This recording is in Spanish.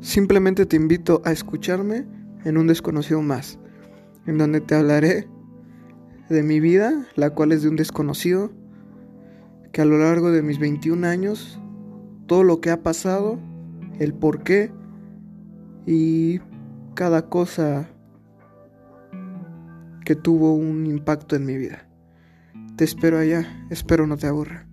Simplemente te invito a escucharme en un desconocido más, en donde te hablaré de mi vida, la cual es de un desconocido, que a lo largo de mis 21 años, todo lo que ha pasado, el por qué y cada cosa que tuvo un impacto en mi vida. Te espero allá, espero no te aburra.